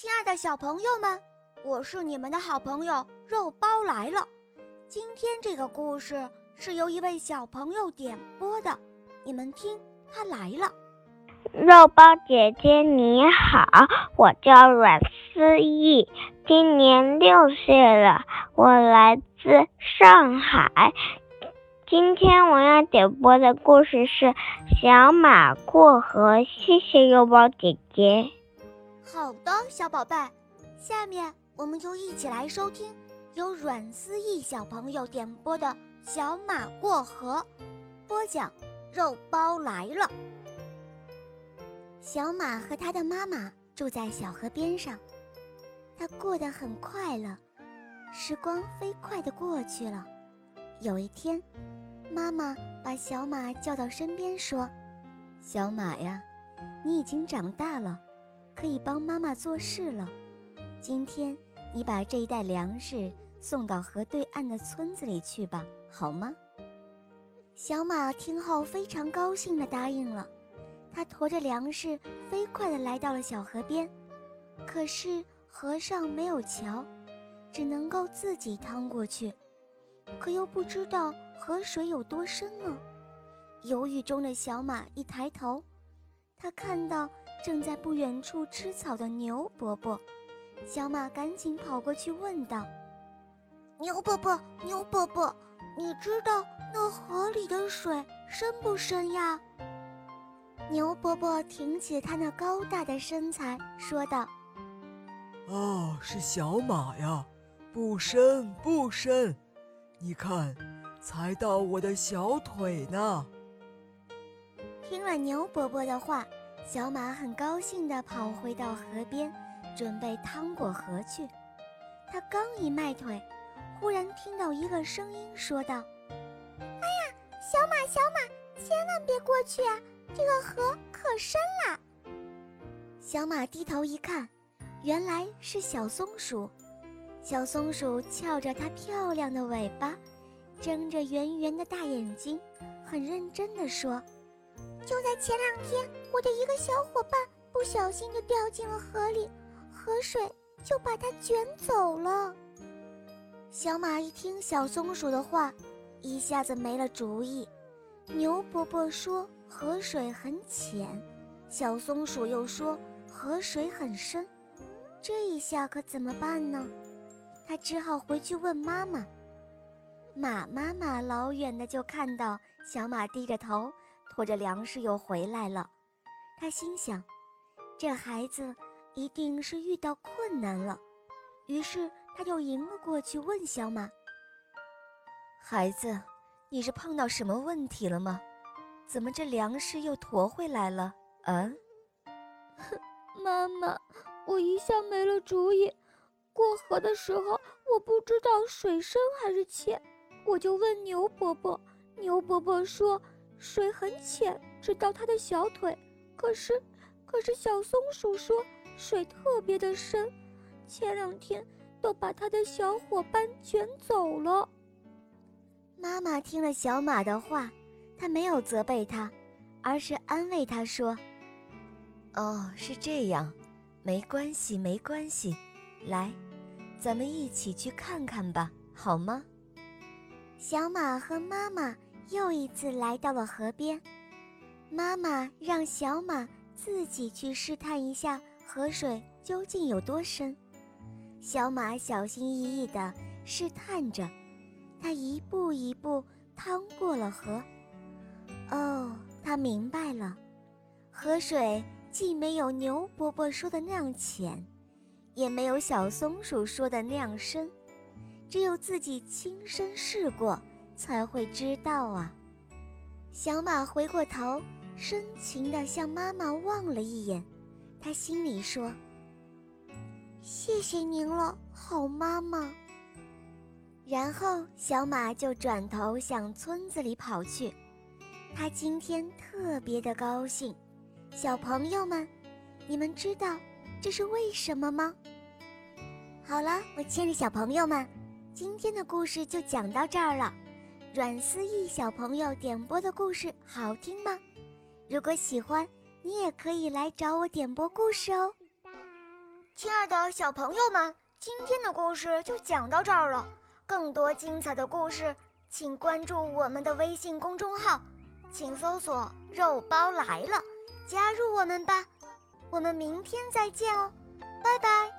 亲爱的小朋友们，我是你们的好朋友肉包来了。今天这个故事是由一位小朋友点播的，你们听，他来了。肉包姐姐你好，我叫阮思义，今年六岁了，我来自上海。今天我要点播的故事是《小马过河》，谢谢肉包姐姐。好的，小宝贝，下面我们就一起来收听由阮思义小朋友点播的《小马过河》，播讲肉包来了。小马和他的妈妈住在小河边上，他过得很快乐，时光飞快地过去了。有一天，妈妈把小马叫到身边说：“小马呀，你已经长大了。”可以帮妈妈做事了。今天你把这一袋粮食送到河对岸的村子里去吧，好吗？小马听后非常高兴地答应了。他驮着粮食飞快地来到了小河边，可是河上没有桥，只能够自己趟过去，可又不知道河水有多深呢。犹豫中的小马一抬头，他看到。正在不远处吃草的牛伯伯，小马赶紧跑过去问道：“牛伯伯，牛伯伯，你知道那河里的水深不深呀？”牛伯伯挺起他那高大的身材，说道：“哦，是小马呀，不深不深，你看，才到我的小腿呢。”听了牛伯伯的话。小马很高兴地跑回到河边，准备趟过河去。他刚一迈腿，忽然听到一个声音说道：“哎呀，小马，小马，千万别过去啊！这个河可深了。”小马低头一看，原来是小松鼠。小松鼠翘着它漂亮的尾巴，睁着圆圆的大眼睛，很认真地说。就在前两天，我的一个小伙伴不小心就掉进了河里，河水就把它卷走了。小马一听小松鼠的话，一下子没了主意。牛伯伯说河水很浅，小松鼠又说河水很深，这一下可怎么办呢？他只好回去问妈妈。马妈妈老远的就看到小马低着头。拖着粮食又回来了，他心想，这孩子一定是遇到困难了。于是他就迎了过去，问小马：“孩子，你是碰到什么问题了吗？怎么这粮食又驮回来了？”嗯，妈妈，我一下没了主意。过河的时候，我不知道水深还是浅，我就问牛伯伯，牛伯伯说。水很浅，只到他的小腿。可是，可是小松鼠说水特别的深，前两天都把他的小伙伴卷走了。妈妈听了小马的话，她没有责备他，而是安慰他说：“哦，是这样，没关系，没关系。来，咱们一起去看看吧，好吗？”小马和妈妈。又一次来到了河边，妈妈让小马自己去试探一下河水究竟有多深。小马小心翼翼地试探着，他一步一步趟过了河。哦，他明白了，河水既没有牛伯伯说的那样浅，也没有小松鼠说的那样深，只有自己亲身试过。才会知道啊！小马回过头，深情地向妈妈望了一眼，他心里说：“谢谢您了，好妈妈。”然后小马就转头向村子里跑去。他今天特别的高兴。小朋友们，你们知道这是为什么吗？好了，我亲爱的小朋友们，今天的故事就讲到这儿了。阮思义小朋友点播的故事好听吗？如果喜欢，你也可以来找我点播故事哦。亲爱的小朋友们，今天的故事就讲到这儿了。更多精彩的故事，请关注我们的微信公众号，请搜索“肉包来了”，加入我们吧。我们明天再见哦，拜拜。